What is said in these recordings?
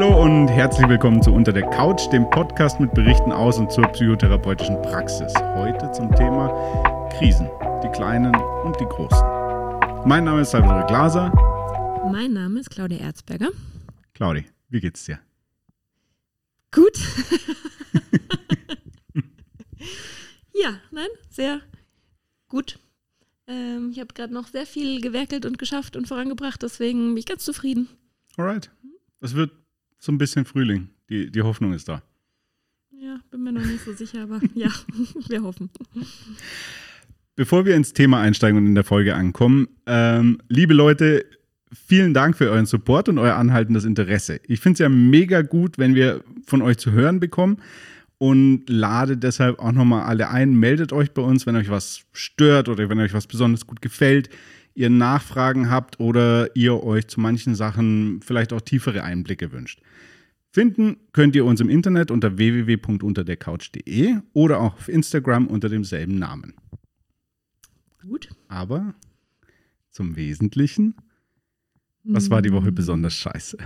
Hallo und herzlich willkommen zu Unter der Couch, dem Podcast mit Berichten aus und zur psychotherapeutischen Praxis. Heute zum Thema Krisen, die kleinen und die großen. Mein Name ist Salvador Glaser. Mein Name ist Claudia Erzberger. Claudi, wie geht's dir? Gut. ja, nein, sehr gut. Ähm, ich habe gerade noch sehr viel gewerkelt und geschafft und vorangebracht, deswegen bin ich ganz zufrieden. Alright. Es wird so ein bisschen Frühling. Die, die Hoffnung ist da. Ja, bin mir noch nicht so sicher, aber ja, wir hoffen. Bevor wir ins Thema einsteigen und in der Folge ankommen, ähm, liebe Leute, vielen Dank für euren Support und euer anhaltendes Interesse. Ich finde es ja mega gut, wenn wir von euch zu hören bekommen und lade deshalb auch nochmal alle ein. Meldet euch bei uns, wenn euch was stört oder wenn euch was besonders gut gefällt, ihr Nachfragen habt oder ihr euch zu manchen Sachen vielleicht auch tiefere Einblicke wünscht. Finden könnt ihr uns im Internet unter www.unterdercouch.de oder auch auf Instagram unter demselben Namen. Gut. Aber zum Wesentlichen, was war die Woche besonders scheiße?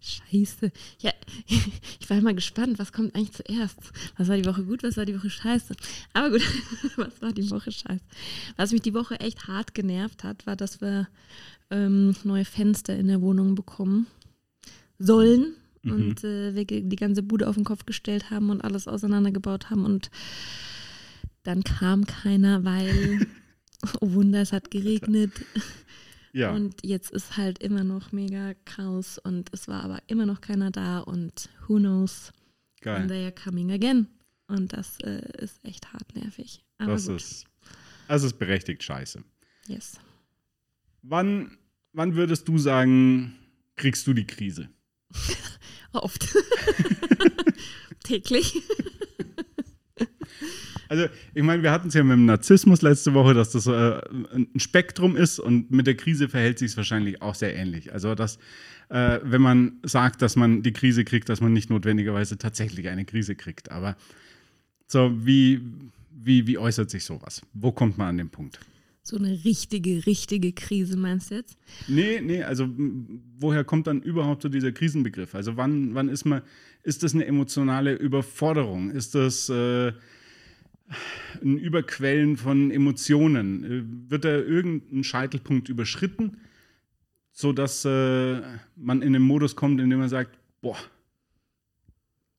Scheiße. Ja, ich war mal gespannt, was kommt eigentlich zuerst? Was war die Woche gut, was war die Woche scheiße? Aber gut, was war die Woche scheiße? Was mich die Woche echt hart genervt hat, war, dass wir ähm, neue Fenster in der Wohnung bekommen sollen mhm. und äh, wir die ganze Bude auf den Kopf gestellt haben und alles auseinandergebaut haben und dann kam keiner, weil, oh Wunder, es hat geregnet. Ja. Und jetzt ist halt immer noch mega Chaos und es war aber immer noch keiner da und who knows Geil. when they are coming again. Und das äh, ist echt hart nervig. Aber das gut. ist, das ist berechtigt scheiße. Yes. Wann, wann würdest du sagen, kriegst du die Krise? Oft. Täglich. Also, ich meine, wir hatten es ja mit dem Narzissmus letzte Woche, dass das äh, ein Spektrum ist und mit der Krise verhält sich es wahrscheinlich auch sehr ähnlich. Also, dass, äh, wenn man sagt, dass man die Krise kriegt, dass man nicht notwendigerweise tatsächlich eine Krise kriegt. Aber so, wie, wie, wie äußert sich sowas? Wo kommt man an den Punkt? So eine richtige, richtige Krise meinst du jetzt? Nee, nee, also woher kommt dann überhaupt so dieser Krisenbegriff? Also wann, wann ist man, ist das eine emotionale Überforderung? Ist das äh, ein Überquellen von Emotionen? Äh, wird da irgendein Scheitelpunkt überschritten, sodass äh, man in den Modus kommt, in dem man sagt, boah,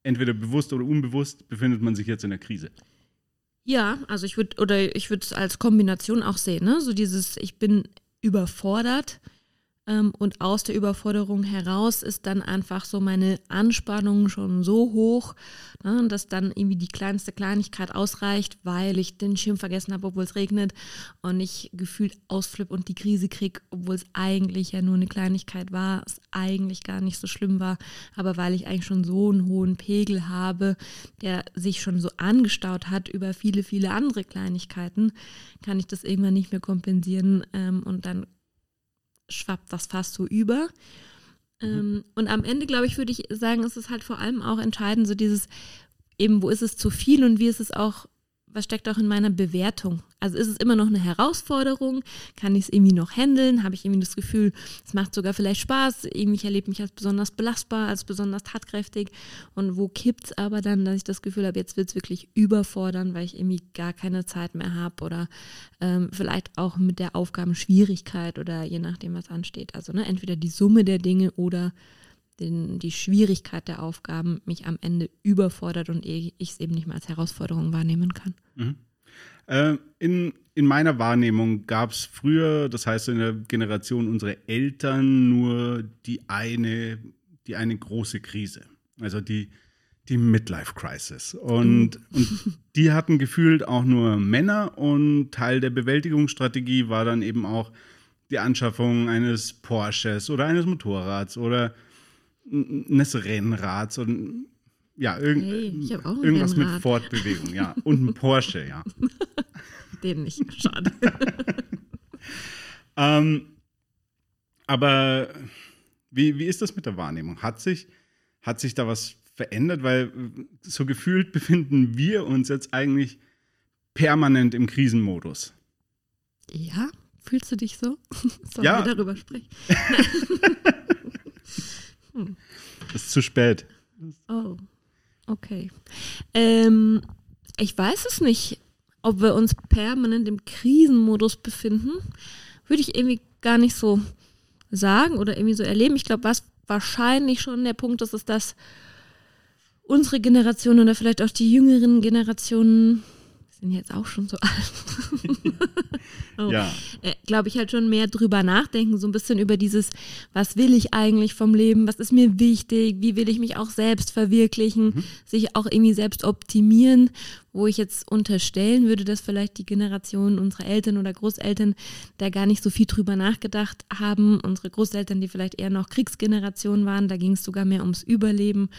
entweder bewusst oder unbewusst befindet man sich jetzt in der Krise? Ja, also ich würde oder ich würde es als Kombination auch sehen, ne? So dieses, ich bin überfordert und aus der Überforderung heraus ist dann einfach so meine Anspannung schon so hoch, ne, dass dann irgendwie die kleinste Kleinigkeit ausreicht, weil ich den Schirm vergessen habe, obwohl es regnet und ich gefühlt ausflipp und die Krise kriege, obwohl es eigentlich ja nur eine Kleinigkeit war, es eigentlich gar nicht so schlimm war, aber weil ich eigentlich schon so einen hohen Pegel habe, der sich schon so angestaut hat über viele, viele andere Kleinigkeiten, kann ich das irgendwann nicht mehr kompensieren ähm, und dann schwappt das fast so über. Mhm. Ähm, und am Ende, glaube ich, würde ich sagen, ist es halt vor allem auch entscheidend, so dieses, eben, wo ist es zu viel und wie ist es auch was steckt auch in meiner Bewertung? Also ist es immer noch eine Herausforderung? Kann ich es irgendwie noch handeln? Habe ich irgendwie das Gefühl, es macht sogar vielleicht Spaß? Irgendwie ich erlebe mich als besonders belastbar, als besonders tatkräftig. Und wo kippt es aber dann, dass ich das Gefühl habe, jetzt wird es wirklich überfordern, weil ich irgendwie gar keine Zeit mehr habe oder ähm, vielleicht auch mit der Aufgabenschwierigkeit oder je nachdem, was ansteht. Also ne, entweder die Summe der Dinge oder den, die Schwierigkeit der Aufgaben mich am Ende überfordert und ich es eben nicht mehr als Herausforderung wahrnehmen kann. Mhm. Äh, in, in meiner Wahrnehmung gab es früher, das heißt in der Generation unserer Eltern, nur die eine, die eine große Krise. Also die, die Midlife Crisis. Und, mhm. und die hatten gefühlt auch nur Männer und Teil der Bewältigungsstrategie war dann eben auch die Anschaffung eines Porsches oder eines Motorrads oder eines Rennrads und ja, irg hey, irgendwas Rennrad. mit Fortbewegung, ja. Und ein Porsche, ja. Den nicht, schade. ähm, aber wie, wie ist das mit der Wahrnehmung? Hat sich, hat sich da was verändert? Weil so gefühlt befinden wir uns jetzt eigentlich permanent im Krisenmodus. Ja, fühlst du dich so? Sollen ja. wir darüber sprechen? Ist zu spät. Oh, okay. Ähm, ich weiß es nicht, ob wir uns permanent im Krisenmodus befinden. Würde ich irgendwie gar nicht so sagen oder irgendwie so erleben. Ich glaube, was wahrscheinlich schon der Punkt ist, ist, dass unsere Generation oder vielleicht auch die jüngeren Generationen sind jetzt auch schon so alt. oh. Ja. Äh, Glaube ich halt schon mehr drüber nachdenken, so ein bisschen über dieses, was will ich eigentlich vom Leben, was ist mir wichtig, wie will ich mich auch selbst verwirklichen, mhm. sich auch irgendwie selbst optimieren wo ich jetzt unterstellen würde, dass vielleicht die Generation unserer Eltern oder Großeltern da gar nicht so viel drüber nachgedacht haben. Unsere Großeltern, die vielleicht eher noch Kriegsgeneration waren, da ging es sogar mehr ums Überleben.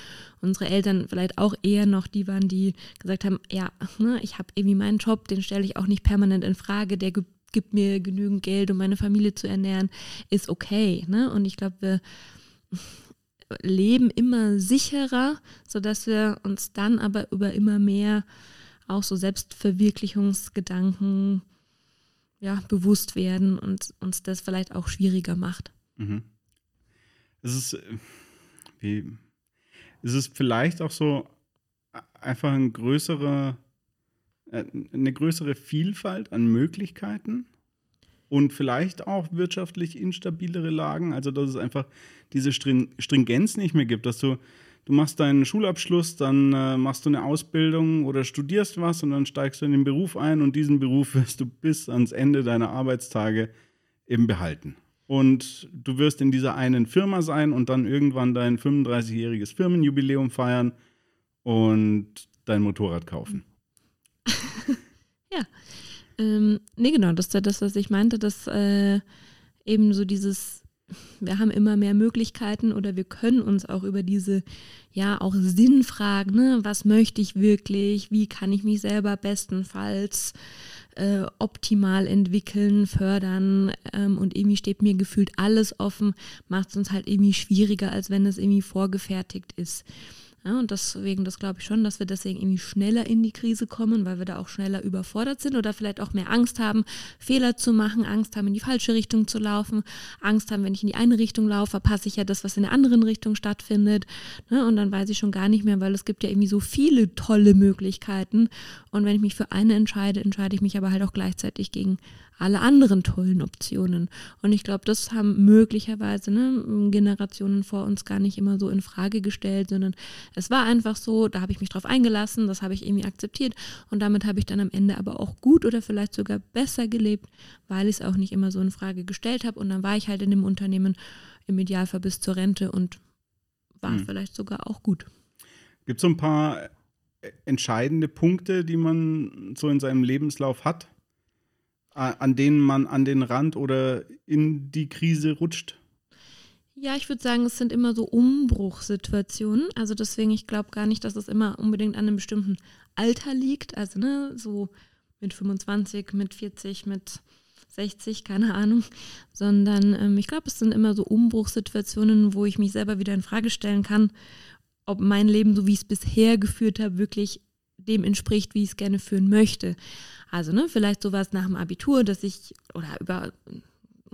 Unsere Eltern vielleicht auch eher noch die waren, die gesagt haben, ja, ne, ich habe irgendwie meinen Job, den stelle ich auch nicht permanent in Frage, der gibt mir genügend Geld, um meine Familie zu ernähren, ist okay. Ne? Und ich glaube, wir leben immer sicherer, sodass wir uns dann aber über immer mehr auch so Selbstverwirklichungsgedanken ja, bewusst werden und uns das vielleicht auch schwieriger macht. Mhm. Es ist, äh, wie, es ist vielleicht auch so einfach ein größere, äh, eine größere Vielfalt an Möglichkeiten und vielleicht auch wirtschaftlich instabilere Lagen. Also, dass es einfach diese Stringenz nicht mehr gibt, dass du du machst deinen Schulabschluss, dann äh, machst du eine Ausbildung oder studierst was und dann steigst du in den Beruf ein und diesen Beruf wirst du bis ans Ende deiner Arbeitstage eben behalten. Und du wirst in dieser einen Firma sein und dann irgendwann dein 35-jähriges Firmenjubiläum feiern und dein Motorrad kaufen. ja. Ähm, nee, genau, das ist ja das, was ich meinte, dass äh, eben so dieses wir haben immer mehr Möglichkeiten oder wir können uns auch über diese, ja, auch Sinnfragen, ne? was möchte ich wirklich, wie kann ich mich selber bestenfalls äh, optimal entwickeln, fördern ähm, und irgendwie steht mir gefühlt alles offen, macht es uns halt irgendwie schwieriger, als wenn es irgendwie vorgefertigt ist. Ja, und deswegen, das glaube ich schon, dass wir deswegen irgendwie schneller in die Krise kommen, weil wir da auch schneller überfordert sind oder vielleicht auch mehr Angst haben, Fehler zu machen, Angst haben, in die falsche Richtung zu laufen, Angst haben, wenn ich in die eine Richtung laufe, verpasse ich ja das, was in der anderen Richtung stattfindet. Ne? Und dann weiß ich schon gar nicht mehr, weil es gibt ja irgendwie so viele tolle Möglichkeiten. Und wenn ich mich für eine entscheide, entscheide ich mich aber halt auch gleichzeitig gegen alle anderen tollen Optionen. Und ich glaube, das haben möglicherweise ne, Generationen vor uns gar nicht immer so in Frage gestellt, sondern es war einfach so, da habe ich mich drauf eingelassen, das habe ich irgendwie akzeptiert und damit habe ich dann am Ende aber auch gut oder vielleicht sogar besser gelebt, weil ich es auch nicht immer so in Frage gestellt habe und dann war ich halt in dem Unternehmen im Idealfall bis zur Rente und war hm. vielleicht sogar auch gut. Gibt es so ein paar entscheidende Punkte, die man so in seinem Lebenslauf hat, an denen man an den Rand oder in die Krise rutscht? Ja, ich würde sagen, es sind immer so Umbruchssituationen. Also deswegen, ich glaube gar nicht, dass es immer unbedingt an einem bestimmten Alter liegt. Also ne, so mit 25, mit 40, mit 60, keine Ahnung. Sondern ähm, ich glaube, es sind immer so Umbruchssituationen, wo ich mich selber wieder in Frage stellen kann, ob mein Leben, so wie ich es bisher geführt habe, wirklich dem entspricht, wie ich es gerne führen möchte. Also, ne, vielleicht sowas nach dem Abitur, dass ich, oder über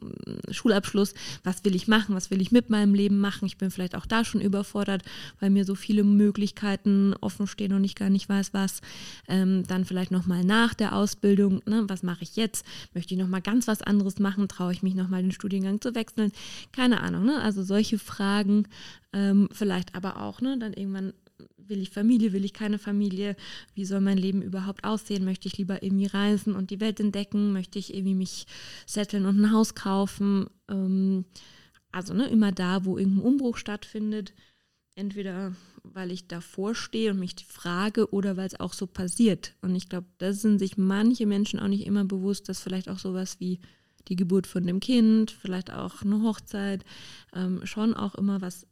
äh, Schulabschluss, was will ich machen, was will ich mit meinem Leben machen. Ich bin vielleicht auch da schon überfordert, weil mir so viele Möglichkeiten offen stehen und ich gar nicht weiß, was. Ähm, dann vielleicht nochmal nach der Ausbildung, ne, was mache ich jetzt? Möchte ich nochmal ganz was anderes machen? Traue ich mich nochmal den Studiengang zu wechseln? Keine Ahnung, ne? Also solche Fragen, ähm, vielleicht aber auch, ne, dann irgendwann will ich Familie, will ich keine Familie, wie soll mein Leben überhaupt aussehen, möchte ich lieber irgendwie reisen und die Welt entdecken, möchte ich irgendwie mich setteln und ein Haus kaufen, ähm, also ne, immer da, wo irgendein Umbruch stattfindet, entweder weil ich davor stehe und mich frage oder weil es auch so passiert. Und ich glaube, da sind sich manche Menschen auch nicht immer bewusst, dass vielleicht auch sowas wie die Geburt von dem Kind, vielleicht auch eine Hochzeit, ähm, schon auch immer was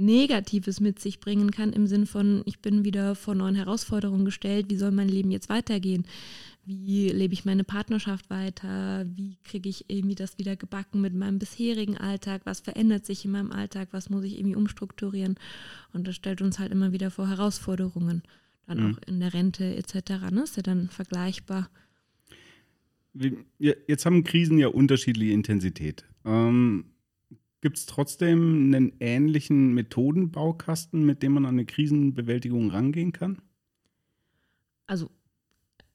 Negatives mit sich bringen kann, im Sinn von, ich bin wieder vor neuen Herausforderungen gestellt, wie soll mein Leben jetzt weitergehen? Wie lebe ich meine Partnerschaft weiter? Wie kriege ich irgendwie das wieder gebacken mit meinem bisherigen Alltag? Was verändert sich in meinem Alltag? Was muss ich irgendwie umstrukturieren? Und das stellt uns halt immer wieder vor Herausforderungen. Dann mhm. auch in der Rente etc. Ne? Ist ja dann vergleichbar. Jetzt haben Krisen ja unterschiedliche Intensität. Ähm, gibt es trotzdem einen ähnlichen Methodenbaukasten, mit dem man an eine Krisenbewältigung rangehen kann? Also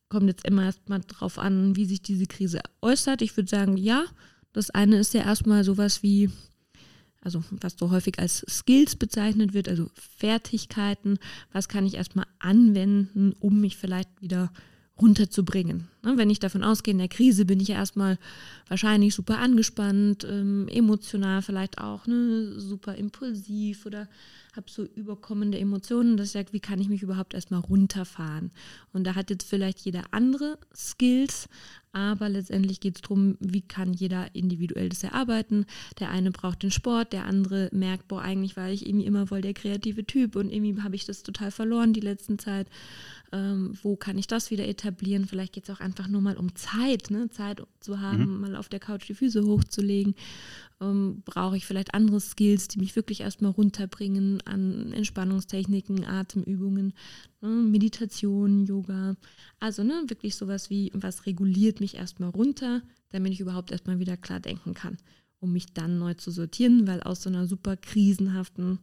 kommt jetzt immer erstmal drauf an, wie sich diese Krise äußert. Ich würde sagen, ja. Das eine ist ja erstmal sowas wie, also was so häufig als Skills bezeichnet wird, also Fertigkeiten. Was kann ich erstmal anwenden, um mich vielleicht wieder runterzubringen. Ne, wenn ich davon ausgehe, in der Krise bin ich erstmal wahrscheinlich super angespannt, ähm, emotional vielleicht auch, ne, super impulsiv oder habe so überkommende Emotionen, dass ich sage, wie kann ich mich überhaupt erstmal runterfahren? Und da hat jetzt vielleicht jeder andere Skills, aber letztendlich geht es darum, wie kann jeder individuell das erarbeiten. Der eine braucht den Sport, der andere merkt, boah, eigentlich war ich irgendwie immer voll der kreative Typ und irgendwie habe ich das total verloren die letzten Zeit. Ähm, wo kann ich das wieder etablieren? Vielleicht geht es auch einfach nur mal um Zeit, ne? Zeit zu haben, mhm. mal auf der Couch die Füße hochzulegen ähm, brauche ich vielleicht andere Skills, die mich wirklich erstmal runterbringen an Entspannungstechniken, Atemübungen, ne, Meditation, Yoga. Also ne, wirklich sowas wie, was reguliert mich erstmal runter, damit ich überhaupt erstmal wieder klar denken kann, um mich dann neu zu sortieren, weil aus so einer super krisenhaften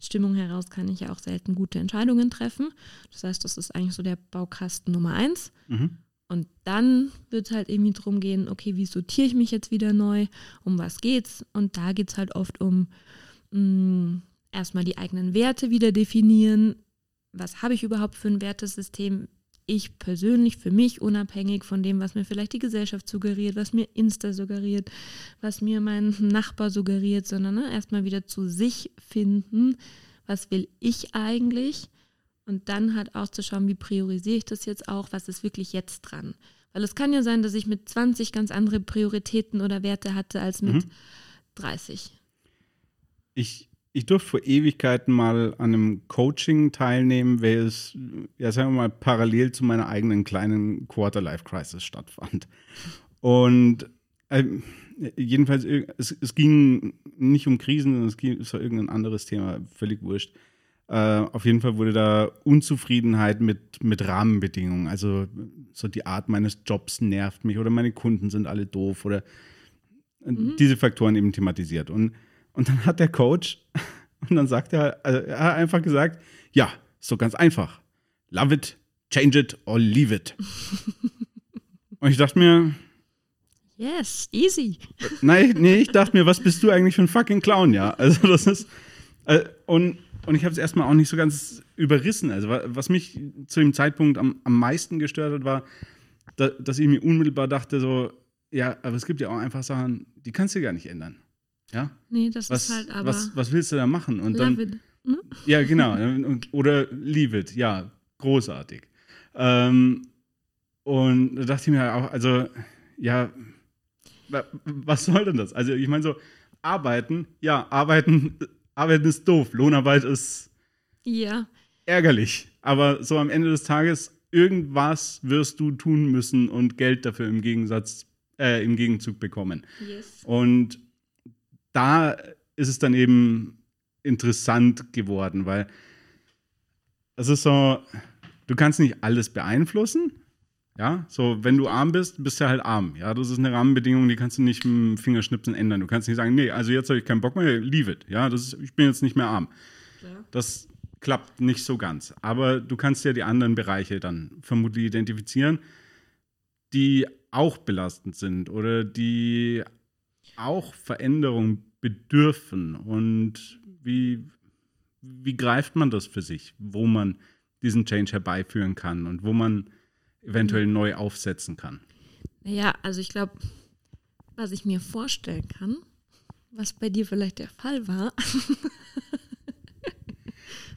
Stimmung heraus kann ich ja auch selten gute Entscheidungen treffen. Das heißt, das ist eigentlich so der Baukasten Nummer eins. Mhm. Und dann wird es halt irgendwie darum gehen, okay, wie sortiere ich mich jetzt wieder neu, um was geht's? Und da geht es halt oft um mh, mm, erstmal die eigenen Werte wieder definieren. Was habe ich überhaupt für ein Wertesystem? Ich persönlich, für mich, unabhängig von dem, was mir vielleicht die Gesellschaft suggeriert, was mir Insta suggeriert, was mir mein Nachbar suggeriert, sondern ne, erstmal wieder zu sich finden. Was will ich eigentlich? Und dann halt auch zu schauen, wie priorisiere ich das jetzt auch, was ist wirklich jetzt dran. Weil es kann ja sein, dass ich mit 20 ganz andere Prioritäten oder Werte hatte als mit mhm. 30. Ich, ich durfte vor Ewigkeiten mal an einem Coaching teilnehmen, welches, ja, sagen wir mal, parallel zu meiner eigenen kleinen Quarter-Life-Crisis stattfand. Und äh, jedenfalls, es, es, ging nicht um Krisen, es, ging, es war irgendein anderes Thema, völlig wurscht. Äh, auf jeden Fall wurde da Unzufriedenheit mit, mit Rahmenbedingungen. Also so die Art meines Jobs nervt mich oder meine Kunden sind alle doof oder mhm. diese Faktoren eben thematisiert. Und, und dann hat der Coach, und dann sagt er, also er hat einfach gesagt, ja, so ganz einfach. Love it, change it or leave it. und ich dachte mir, Yes, easy. Nein, nee, ich dachte mir, was bist du eigentlich für ein fucking Clown, ja? Also das ist, äh, und und ich habe es erstmal auch nicht so ganz überrissen. Also, was mich zu dem Zeitpunkt am, am meisten gestört hat, war, da, dass ich mir unmittelbar dachte, so, ja, aber es gibt ja auch einfach Sachen, die kannst du gar nicht ändern. Ja? Nee, das was, ist halt aber. Was, was willst du da machen? Und dann, it, ne? Ja, genau. Oder leave it. Ja, großartig. Ähm, und da dachte ich mir auch, also, ja, was soll denn das? Also, ich meine, so, arbeiten, ja, arbeiten Arbeit ist doof, Lohnarbeit ist ja. ärgerlich. Aber so am Ende des Tages, irgendwas wirst du tun müssen und Geld dafür im Gegensatz, äh, im Gegenzug bekommen. Yes. Und da ist es dann eben interessant geworden, weil es ist so, du kannst nicht alles beeinflussen, ja, so, wenn du arm bist, bist du halt arm. Ja, das ist eine Rahmenbedingung, die kannst du nicht mit dem Fingerschnipsen ändern. Du kannst nicht sagen, nee, also jetzt habe ich keinen Bock mehr, leave it. Ja, das ist, ich bin jetzt nicht mehr arm. Ja. Das klappt nicht so ganz. Aber du kannst ja die anderen Bereiche dann vermutlich identifizieren, die auch belastend sind oder die auch Veränderung bedürfen. Und wie, wie greift man das für sich, wo man diesen Change herbeiführen kann und wo man eventuell mhm. neu aufsetzen kann? Ja, also ich glaube, was ich mir vorstellen kann, was bei dir vielleicht der Fall war.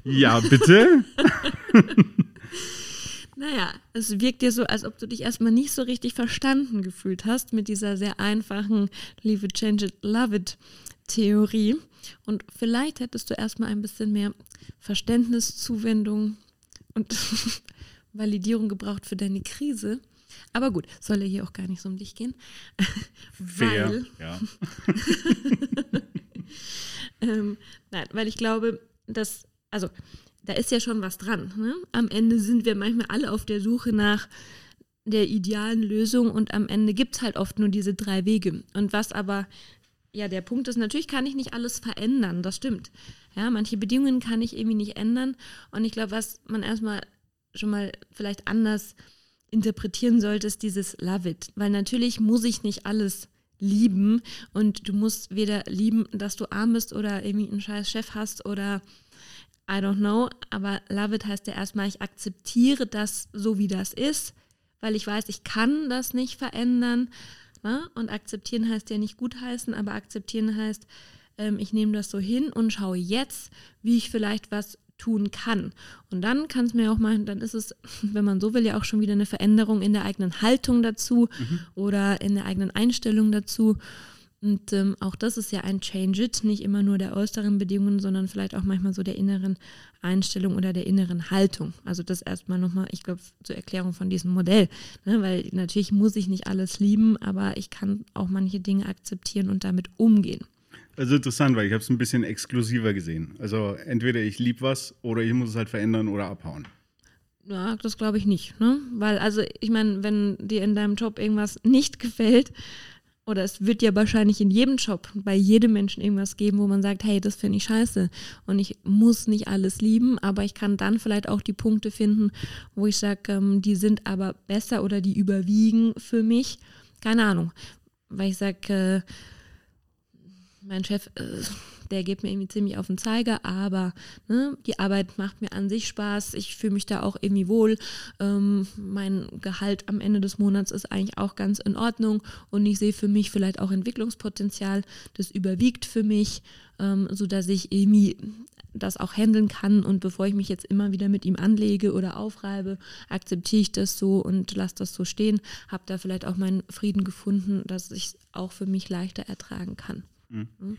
ja, bitte. naja, es wirkt dir so, als ob du dich erstmal nicht so richtig verstanden gefühlt hast mit dieser sehr einfachen Leave it, change it, love it Theorie. Und vielleicht hättest du erstmal ein bisschen mehr Verständnis, Zuwendung und Validierung gebraucht für deine Krise. Aber gut, soll ja hier auch gar nicht so um dich gehen. Fair, weil, ja. ähm, nein, weil ich glaube, dass, also da ist ja schon was dran. Ne? Am Ende sind wir manchmal alle auf der Suche nach der idealen Lösung und am Ende gibt es halt oft nur diese drei Wege. Und was aber ja, der Punkt ist, natürlich kann ich nicht alles verändern, das stimmt. Ja, manche Bedingungen kann ich irgendwie nicht ändern. Und ich glaube, was man erstmal schon mal vielleicht anders interpretieren sollte, ist dieses Love it. Weil natürlich muss ich nicht alles lieben und du musst weder lieben, dass du arm bist oder irgendwie einen scheiß Chef hast oder I don't know. Aber Love it heißt ja erstmal, ich akzeptiere das so, wie das ist, weil ich weiß, ich kann das nicht verändern. Ne? Und akzeptieren heißt ja nicht gutheißen, aber akzeptieren heißt, ähm, ich nehme das so hin und schaue jetzt, wie ich vielleicht was tun kann. Und dann kann es mir auch mal, dann ist es, wenn man so will, ja auch schon wieder eine Veränderung in der eigenen Haltung dazu mhm. oder in der eigenen Einstellung dazu. Und ähm, auch das ist ja ein Change it, nicht immer nur der äußeren Bedingungen, sondern vielleicht auch manchmal so der inneren Einstellung oder der inneren Haltung. Also das erstmal nochmal, ich glaube, zur Erklärung von diesem Modell. Ne? Weil natürlich muss ich nicht alles lieben, aber ich kann auch manche Dinge akzeptieren und damit umgehen. Also interessant, weil ich habe es ein bisschen exklusiver gesehen. Also entweder ich liebe was oder ich muss es halt verändern oder abhauen. Ja, das glaube ich nicht. Ne? Weil, also ich meine, wenn dir in deinem Job irgendwas nicht gefällt, oder es wird ja wahrscheinlich in jedem Job bei jedem Menschen irgendwas geben, wo man sagt, hey, das finde ich scheiße und ich muss nicht alles lieben, aber ich kann dann vielleicht auch die Punkte finden, wo ich sage, ähm, die sind aber besser oder die überwiegen für mich. Keine Ahnung, weil ich sage, äh, mein Chef, äh, der geht mir irgendwie ziemlich auf den Zeiger, aber ne, die Arbeit macht mir an sich Spaß. Ich fühle mich da auch irgendwie wohl. Ähm, mein Gehalt am Ende des Monats ist eigentlich auch ganz in Ordnung und ich sehe für mich vielleicht auch Entwicklungspotenzial. Das überwiegt für mich, ähm, sodass ich irgendwie das auch handeln kann und bevor ich mich jetzt immer wieder mit ihm anlege oder aufreibe, akzeptiere ich das so und lasse das so stehen, habe da vielleicht auch meinen Frieden gefunden, dass ich es auch für mich leichter ertragen kann. Mhm.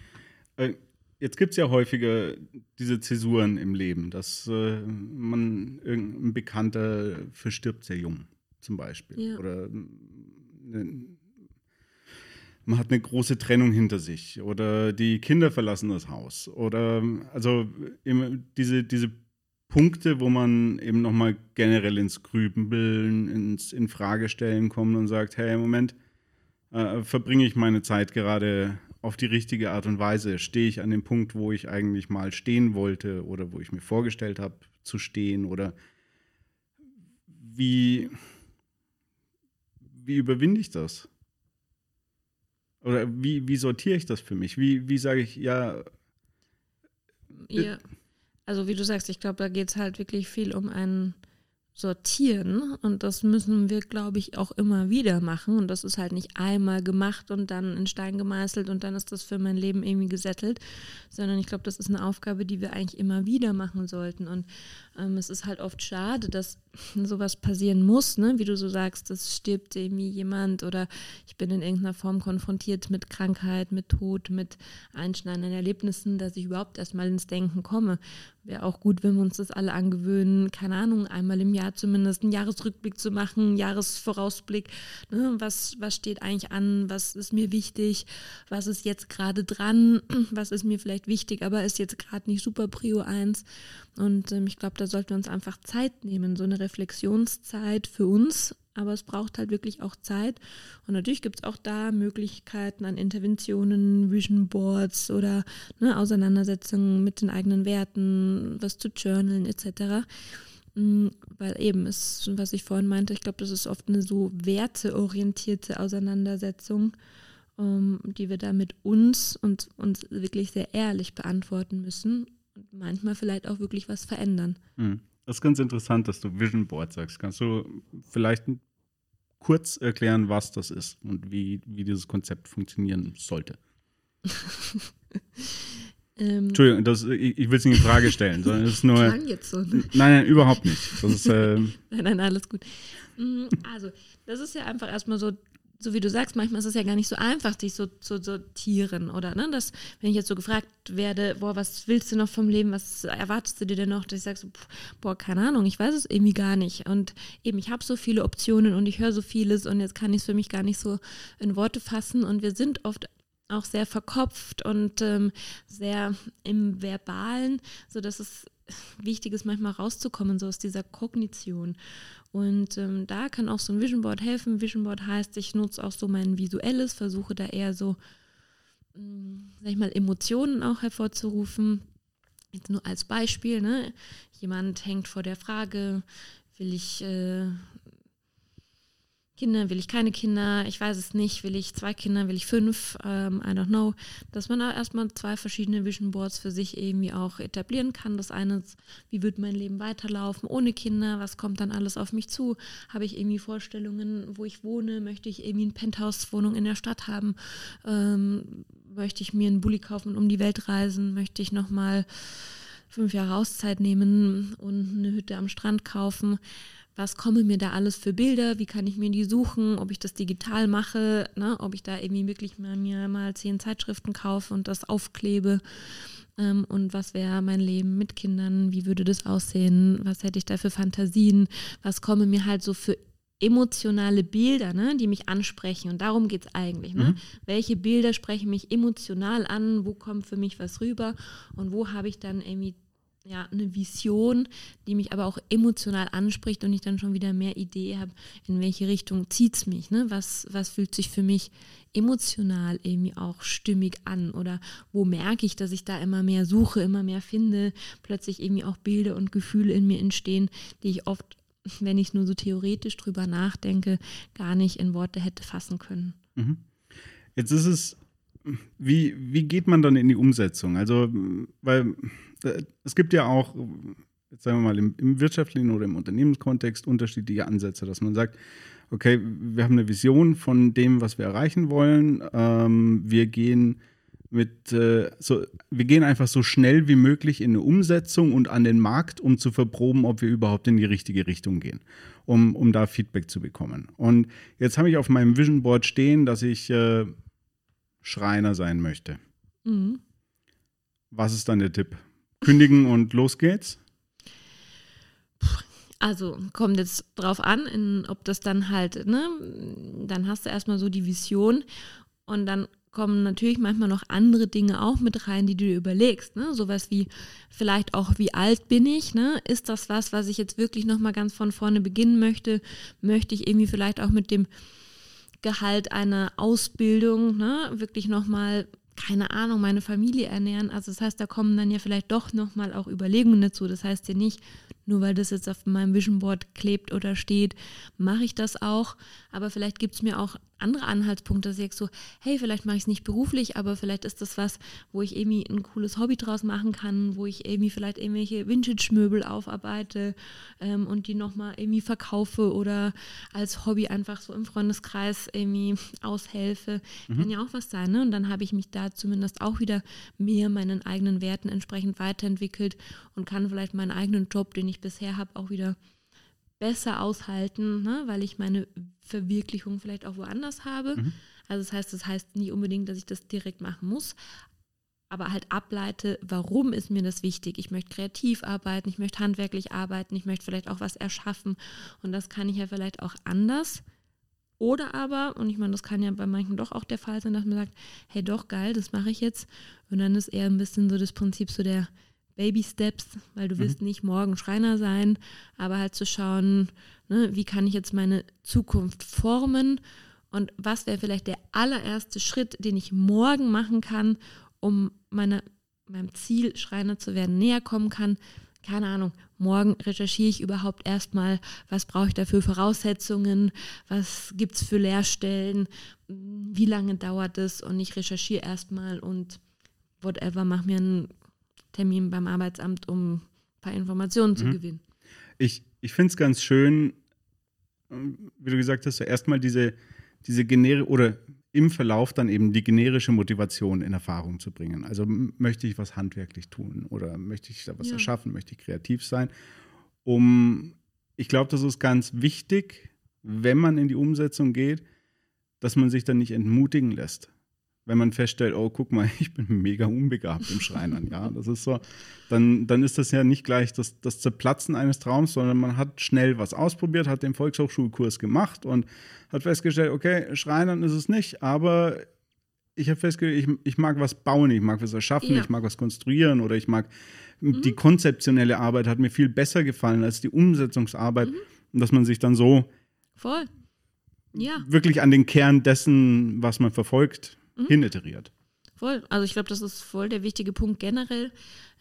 Äh, jetzt gibt es ja häufiger diese Zäsuren im Leben, dass äh, man irgendein Bekannter verstirbt sehr jung, zum Beispiel. Ja. Oder ne, man hat eine große Trennung hinter sich oder die Kinder verlassen das Haus. Oder also diese, diese Punkte, wo man eben nochmal generell ins Grübeln, ins Infragestellen kommt und sagt, hey, Moment, äh, verbringe ich meine Zeit gerade auf die richtige Art und Weise? Stehe ich an dem Punkt, wo ich eigentlich mal stehen wollte oder wo ich mir vorgestellt habe zu stehen? Oder wie, wie überwinde ich das? Oder wie, wie sortiere ich das für mich? Wie, wie sage ich, ja. Ja, also wie du sagst, ich glaube, da geht es halt wirklich viel um einen sortieren. Und das müssen wir, glaube ich, auch immer wieder machen. Und das ist halt nicht einmal gemacht und dann in Stein gemeißelt und dann ist das für mein Leben irgendwie gesettelt, sondern ich glaube, das ist eine Aufgabe, die wir eigentlich immer wieder machen sollten. Und ähm, es ist halt oft schade, dass sowas passieren muss, ne? wie du so sagst, es stirbt irgendwie jemand oder ich bin in irgendeiner Form konfrontiert mit Krankheit, mit Tod, mit einschneidenden Erlebnissen, dass ich überhaupt erstmal ins Denken komme. Wäre auch gut, wenn wir uns das alle angewöhnen, keine Ahnung, einmal im Jahr zumindest einen Jahresrückblick zu machen, einen Jahresvorausblick. Ne? Was, was steht eigentlich an? Was ist mir wichtig? Was ist jetzt gerade dran? Was ist mir vielleicht wichtig, aber ist jetzt gerade nicht super Prio 1? Und ähm, ich glaube, da sollten wir uns einfach Zeit nehmen, so eine Reflexionszeit für uns. Aber es braucht halt wirklich auch Zeit. Und natürlich gibt es auch da Möglichkeiten an Interventionen, Vision Boards oder ne, Auseinandersetzungen mit den eigenen Werten, was zu journalen etc. Mm, weil eben ist, was ich vorhin meinte, ich glaube, das ist oft eine so werteorientierte Auseinandersetzung, um, ähm, die wir da mit uns und uns wirklich sehr ehrlich beantworten müssen und manchmal vielleicht auch wirklich was verändern. Mhm. Das ist ganz interessant, dass du Vision Board sagst. Kannst du vielleicht kurz erklären, was das ist und wie, wie dieses Konzept funktionieren sollte? ähm, Entschuldigung, das, ich, ich will es nicht in Frage stellen, sondern es ist nur. Klang jetzt so. Nein, nein, überhaupt nicht. Ist, äh, nein, nein, alles gut. Mm, also, das ist ja einfach erstmal so so wie du sagst, manchmal ist es ja gar nicht so einfach, sich so zu sortieren. Oder ne, dass, wenn ich jetzt so gefragt werde, boah, was willst du noch vom Leben, was erwartest du dir denn noch, dass ich sage so, boah, keine Ahnung, ich weiß es irgendwie gar nicht. Und eben, ich habe so viele Optionen und ich höre so vieles und jetzt kann ich es für mich gar nicht so in Worte fassen. Und wir sind oft auch sehr verkopft und ähm, sehr im Verbalen, sodass es wichtig ist, manchmal rauszukommen, so aus dieser Kognition. Und ähm, da kann auch so ein Vision Board helfen. Vision Board heißt, ich nutze auch so mein visuelles, versuche da eher so sag ich mal, Emotionen auch hervorzurufen. Jetzt nur als Beispiel, ne? Jemand hängt vor der Frage, will ich äh, Kinder, will ich keine Kinder, ich weiß es nicht, will ich zwei Kinder, will ich fünf, ähm, I don't know, dass man da erstmal zwei verschiedene Vision Boards für sich irgendwie auch etablieren kann. Das eine ist, wie wird mein Leben weiterlaufen ohne Kinder, was kommt dann alles auf mich zu, habe ich irgendwie Vorstellungen, wo ich wohne, möchte ich irgendwie eine Penthouse-Wohnung in der Stadt haben, ähm, möchte ich mir einen Bulli kaufen und um die Welt reisen, möchte ich nochmal fünf Jahre Auszeit nehmen und eine Hütte am Strand kaufen was kommen mir da alles für Bilder, wie kann ich mir die suchen, ob ich das digital mache, ne, ob ich da irgendwie wirklich mal, mir mal zehn Zeitschriften kaufe und das aufklebe. Ähm, und was wäre mein Leben mit Kindern, wie würde das aussehen, was hätte ich da für Fantasien, was kommen mir halt so für emotionale Bilder, ne, die mich ansprechen. Und darum geht es eigentlich. Ne? Mhm. Welche Bilder sprechen mich emotional an? Wo kommt für mich was rüber? Und wo habe ich dann irgendwie ja, eine Vision, die mich aber auch emotional anspricht und ich dann schon wieder mehr Idee habe, in welche Richtung zieht es mich, ne? Was, was fühlt sich für mich emotional irgendwie auch stimmig an oder wo merke ich, dass ich da immer mehr suche, immer mehr finde, plötzlich irgendwie auch Bilder und Gefühle in mir entstehen, die ich oft, wenn ich nur so theoretisch drüber nachdenke, gar nicht in Worte hätte fassen können. Mhm. Jetzt ist es, wie, wie geht man dann in die Umsetzung? Also, weil es gibt ja auch, jetzt sagen wir mal, im, im wirtschaftlichen oder im Unternehmenskontext unterschiedliche Ansätze, dass man sagt, okay, wir haben eine Vision von dem, was wir erreichen wollen. Ähm, wir gehen mit, äh, so, wir gehen einfach so schnell wie möglich in eine Umsetzung und an den Markt, um zu verproben, ob wir überhaupt in die richtige Richtung gehen, um, um da Feedback zu bekommen. Und jetzt habe ich auf meinem Vision Board stehen, dass ich äh, Schreiner sein möchte. Mhm. Was ist dann der Tipp? Kündigen und los geht's? Also kommt jetzt drauf an, in, ob das dann halt, ne, dann hast du erstmal so die Vision und dann kommen natürlich manchmal noch andere Dinge auch mit rein, die du dir überlegst, ne? Sowas wie vielleicht auch, wie alt bin ich, ne? Ist das was, was ich jetzt wirklich nochmal ganz von vorne beginnen möchte? Möchte ich irgendwie vielleicht auch mit dem Gehalt einer Ausbildung, ne, wirklich nochmal keine Ahnung, meine Familie ernähren. Also das heißt, da kommen dann ja vielleicht doch nochmal auch Überlegungen dazu. Das heißt ja nicht, nur weil das jetzt auf meinem Vision Board klebt oder steht, mache ich das auch. Aber vielleicht gibt es mir auch andere Anhaltspunkte, dass ich so, hey, vielleicht mache ich es nicht beruflich, aber vielleicht ist das was, wo ich irgendwie ein cooles Hobby draus machen kann, wo ich irgendwie vielleicht irgendwelche Vintage-Möbel aufarbeite ähm, und die nochmal irgendwie verkaufe oder als Hobby einfach so im Freundeskreis irgendwie aushelfe. Mhm. Kann ja auch was sein, ne? Und dann habe ich mich da zumindest auch wieder mehr meinen eigenen Werten entsprechend weiterentwickelt und kann vielleicht meinen eigenen Job, den ich bisher habe, auch wieder besser aushalten, ne? weil ich meine Verwirklichung vielleicht auch woanders habe. Mhm. Also das heißt, das heißt nie unbedingt, dass ich das direkt machen muss, aber halt ableite, warum ist mir das wichtig? Ich möchte kreativ arbeiten, ich möchte handwerklich arbeiten, ich möchte vielleicht auch was erschaffen und das kann ich ja vielleicht auch anders. Oder aber, und ich meine, das kann ja bei manchen doch auch der Fall sein, dass man sagt, hey doch, geil, das mache ich jetzt. Und dann ist eher ein bisschen so das Prinzip so der, Baby Steps, weil du mhm. wirst nicht morgen Schreiner sein, aber halt zu schauen, ne, wie kann ich jetzt meine Zukunft formen und was wäre vielleicht der allererste Schritt, den ich morgen machen kann, um meine, meinem Ziel, Schreiner zu werden, näher kommen kann. Keine Ahnung, morgen recherchiere ich überhaupt erstmal, was brauche ich da für Voraussetzungen, was gibt es für Lehrstellen, wie lange dauert es und ich recherchiere erstmal und whatever, mach mir einen Termin beim Arbeitsamt, um ein paar Informationen zu mhm. gewinnen. Ich, ich finde es ganz schön, wie du gesagt hast, erstmal diese, diese genere oder im Verlauf dann eben die generische Motivation in Erfahrung zu bringen. Also möchte ich was handwerklich tun oder möchte ich da was ja. erschaffen, möchte ich kreativ sein. Um, ich glaube, das ist ganz wichtig, wenn man in die Umsetzung geht, dass man sich dann nicht entmutigen lässt wenn man feststellt, oh, guck mal, ich bin mega unbegabt im Schreinern, ja, das ist so, dann, dann ist das ja nicht gleich das, das Zerplatzen eines Traums, sondern man hat schnell was ausprobiert, hat den Volkshochschulkurs gemacht und hat festgestellt, okay, Schreinern ist es nicht, aber ich habe festgestellt, ich, ich mag was bauen, ich mag was erschaffen, ja. ich mag was konstruieren oder ich mag mhm. die konzeptionelle Arbeit hat mir viel besser gefallen als die Umsetzungsarbeit mhm. und dass man sich dann so Voll. Ja. wirklich an den Kern dessen, was man verfolgt, mhm. hiniteriert. voll. Also ich glaube, das ist voll der wichtige Punkt generell.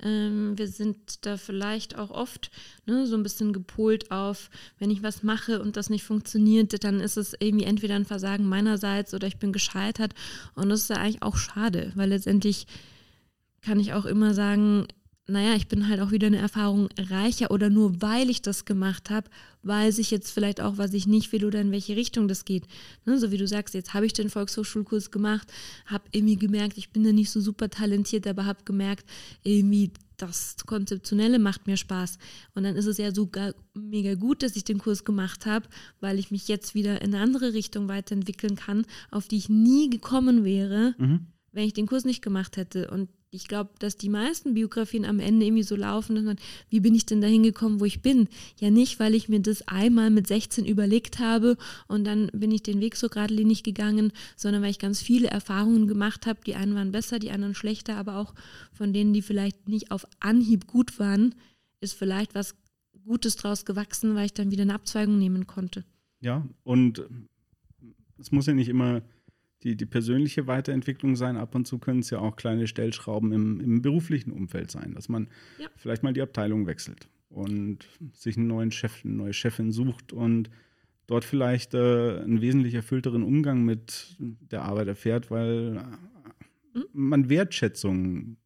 Ähm, wir sind da vielleicht auch oft ne, so ein bisschen gepolt auf, wenn ich was mache und das nicht funktioniert, dann ist es irgendwie entweder ein Versagen meinerseits oder ich bin gescheitert. Und das ist ja eigentlich auch schade, weil letztendlich kann ich auch immer sagen, naja, ich bin halt auch wieder eine Erfahrung reicher oder nur weil ich das gemacht habe, weiß ich jetzt vielleicht auch, was ich nicht will oder in welche Richtung das geht. Ne, so wie du sagst, jetzt habe ich den Volkshochschulkurs gemacht, habe irgendwie gemerkt, ich bin da nicht so super talentiert, aber habe gemerkt, irgendwie das Konzeptionelle macht mir Spaß. Und dann ist es ja sogar mega gut, dass ich den Kurs gemacht habe, weil ich mich jetzt wieder in eine andere Richtung weiterentwickeln kann, auf die ich nie gekommen wäre, mhm. Wenn ich den Kurs nicht gemacht hätte. Und ich glaube, dass die meisten Biografien am Ende irgendwie so laufen, dass man, wie bin ich denn da hingekommen, wo ich bin? Ja, nicht, weil ich mir das einmal mit 16 überlegt habe und dann bin ich den Weg so geradlinig gegangen, sondern weil ich ganz viele Erfahrungen gemacht habe. Die einen waren besser, die anderen schlechter, aber auch von denen, die vielleicht nicht auf Anhieb gut waren, ist vielleicht was Gutes draus gewachsen, weil ich dann wieder eine Abzweigung nehmen konnte. Ja, und es muss ja nicht immer die, die persönliche Weiterentwicklung sein. Ab und zu können es ja auch kleine Stellschrauben im, im beruflichen Umfeld sein, dass man ja. vielleicht mal die Abteilung wechselt und sich einen neuen Chef, eine neue Chefin sucht und dort vielleicht äh, einen wesentlich erfüllteren Umgang mit der Arbeit erfährt, weil mhm. man Wertschätzung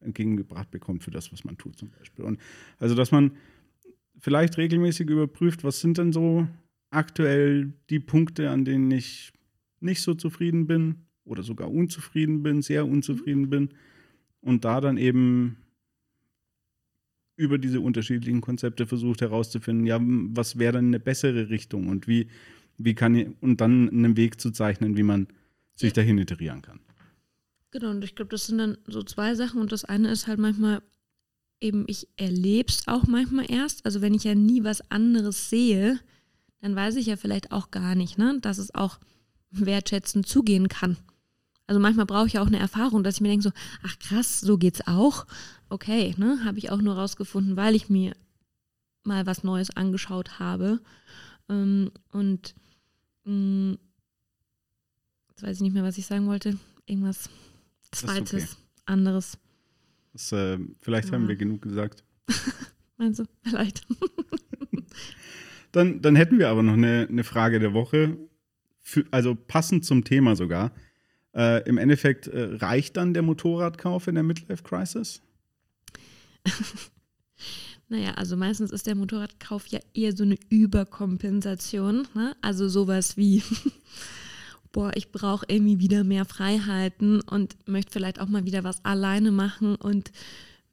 entgegengebracht bekommt für das, was man tut zum Beispiel. Und also, dass man vielleicht regelmäßig überprüft, was sind denn so aktuell die Punkte, an denen ich nicht so zufrieden bin oder sogar unzufrieden bin, sehr unzufrieden bin und da dann eben über diese unterschiedlichen Konzepte versucht herauszufinden, ja, was wäre dann eine bessere Richtung und wie, wie kann ich, und dann einen Weg zu zeichnen, wie man sich dahin iterieren kann. Genau, und ich glaube, das sind dann so zwei Sachen und das eine ist halt manchmal eben, ich erlebe es auch manchmal erst, also wenn ich ja nie was anderes sehe, dann weiß ich ja vielleicht auch gar nicht, ne, dass es auch wertschätzend zugehen kann. Also manchmal brauche ich ja auch eine Erfahrung, dass ich mir denke so, ach krass, so geht's auch. Okay, ne, habe ich auch nur rausgefunden, weil ich mir mal was Neues angeschaut habe. Ähm, und mh, mm, jetzt weiß ich nicht mehr, was ich sagen wollte. Irgendwas Zweites, okay. anderes. Das, äh, vielleicht ja. haben wir genug gesagt. Meinst du? Vielleicht. dann, dann hätten wir aber noch eine, eine Frage der Woche für, also passend zum Thema sogar. Äh, Im Endeffekt äh, reicht dann der Motorradkauf in der Midlife Crisis? naja, also meistens ist der Motorradkauf ja eher so eine Überkompensation. Ne? Also sowas wie, boah, ich brauche irgendwie wieder mehr Freiheiten und möchte vielleicht auch mal wieder was alleine machen und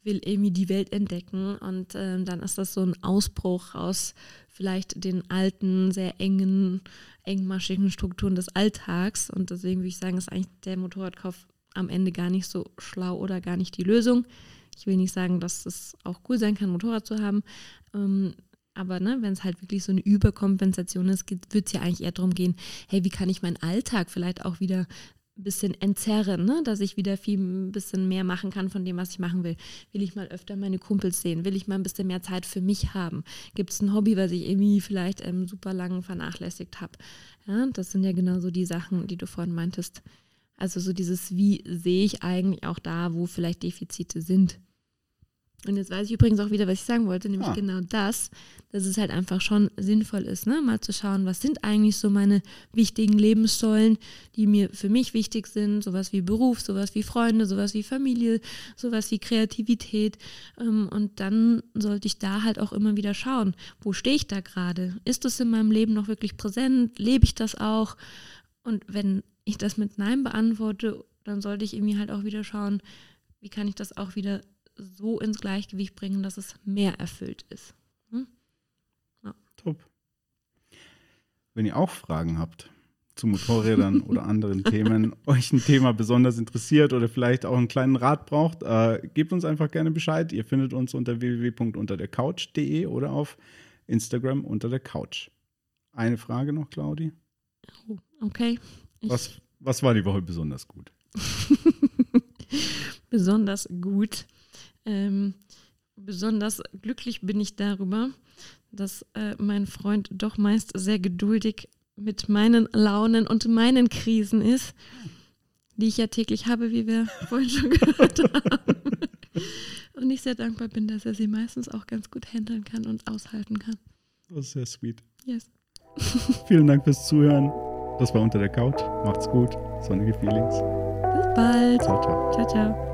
will irgendwie die Welt entdecken. Und äh, dann ist das so ein Ausbruch aus vielleicht den alten, sehr engen engmaschigen Strukturen des Alltags. Und deswegen würde ich sagen, ist eigentlich der Motorradkauf am Ende gar nicht so schlau oder gar nicht die Lösung. Ich will nicht sagen, dass es auch cool sein kann, Motorrad zu haben. Ähm, aber ne, wenn es halt wirklich so eine Überkompensation ist, wird es ja eigentlich eher darum gehen, hey, wie kann ich meinen Alltag vielleicht auch wieder bisschen entzerren, ne? dass ich wieder viel ein bisschen mehr machen kann von dem, was ich machen will. Will ich mal öfter meine Kumpels sehen? Will ich mal ein bisschen mehr Zeit für mich haben? Gibt es ein Hobby, was ich irgendwie vielleicht ähm, super lang vernachlässigt habe? Ja, das sind ja genau so die Sachen, die du vorhin meintest. Also so dieses, wie sehe ich eigentlich auch da, wo vielleicht Defizite sind. Und jetzt weiß ich übrigens auch wieder, was ich sagen wollte, nämlich ah. genau das, dass es halt einfach schon sinnvoll ist, ne? mal zu schauen, was sind eigentlich so meine wichtigen Lebenssäulen, die mir für mich wichtig sind, sowas wie Beruf, sowas wie Freunde, sowas wie Familie, sowas wie Kreativität. Ähm, und dann sollte ich da halt auch immer wieder schauen, wo stehe ich da gerade? Ist das in meinem Leben noch wirklich präsent? Lebe ich das auch? Und wenn ich das mit Nein beantworte, dann sollte ich irgendwie halt auch wieder schauen, wie kann ich das auch wieder so ins Gleichgewicht bringen, dass es mehr erfüllt ist. Hm? Ja. Top. Wenn ihr auch Fragen habt zu Motorrädern oder anderen Themen, euch ein Thema besonders interessiert oder vielleicht auch einen kleinen Rat braucht, äh, gebt uns einfach gerne Bescheid. Ihr findet uns unter www.unterdercouch.de oder auf Instagram unter der Couch. Eine Frage noch, Claudi. Oh, okay. was, was war die Woche besonders gut? besonders gut. Ähm, besonders glücklich bin ich darüber, dass äh, mein Freund doch meist sehr geduldig mit meinen Launen und meinen Krisen ist. die ich ja täglich habe, wie wir vorhin schon gehört haben. Und ich sehr dankbar bin, dass er sie meistens auch ganz gut handeln kann und aushalten kann. Das ist sehr sweet. Yes. Vielen Dank fürs Zuhören. Das war unter der Couch. Macht's gut. Sonnige Feelings. Bis bald. Ciao, ciao. Ciao, ciao.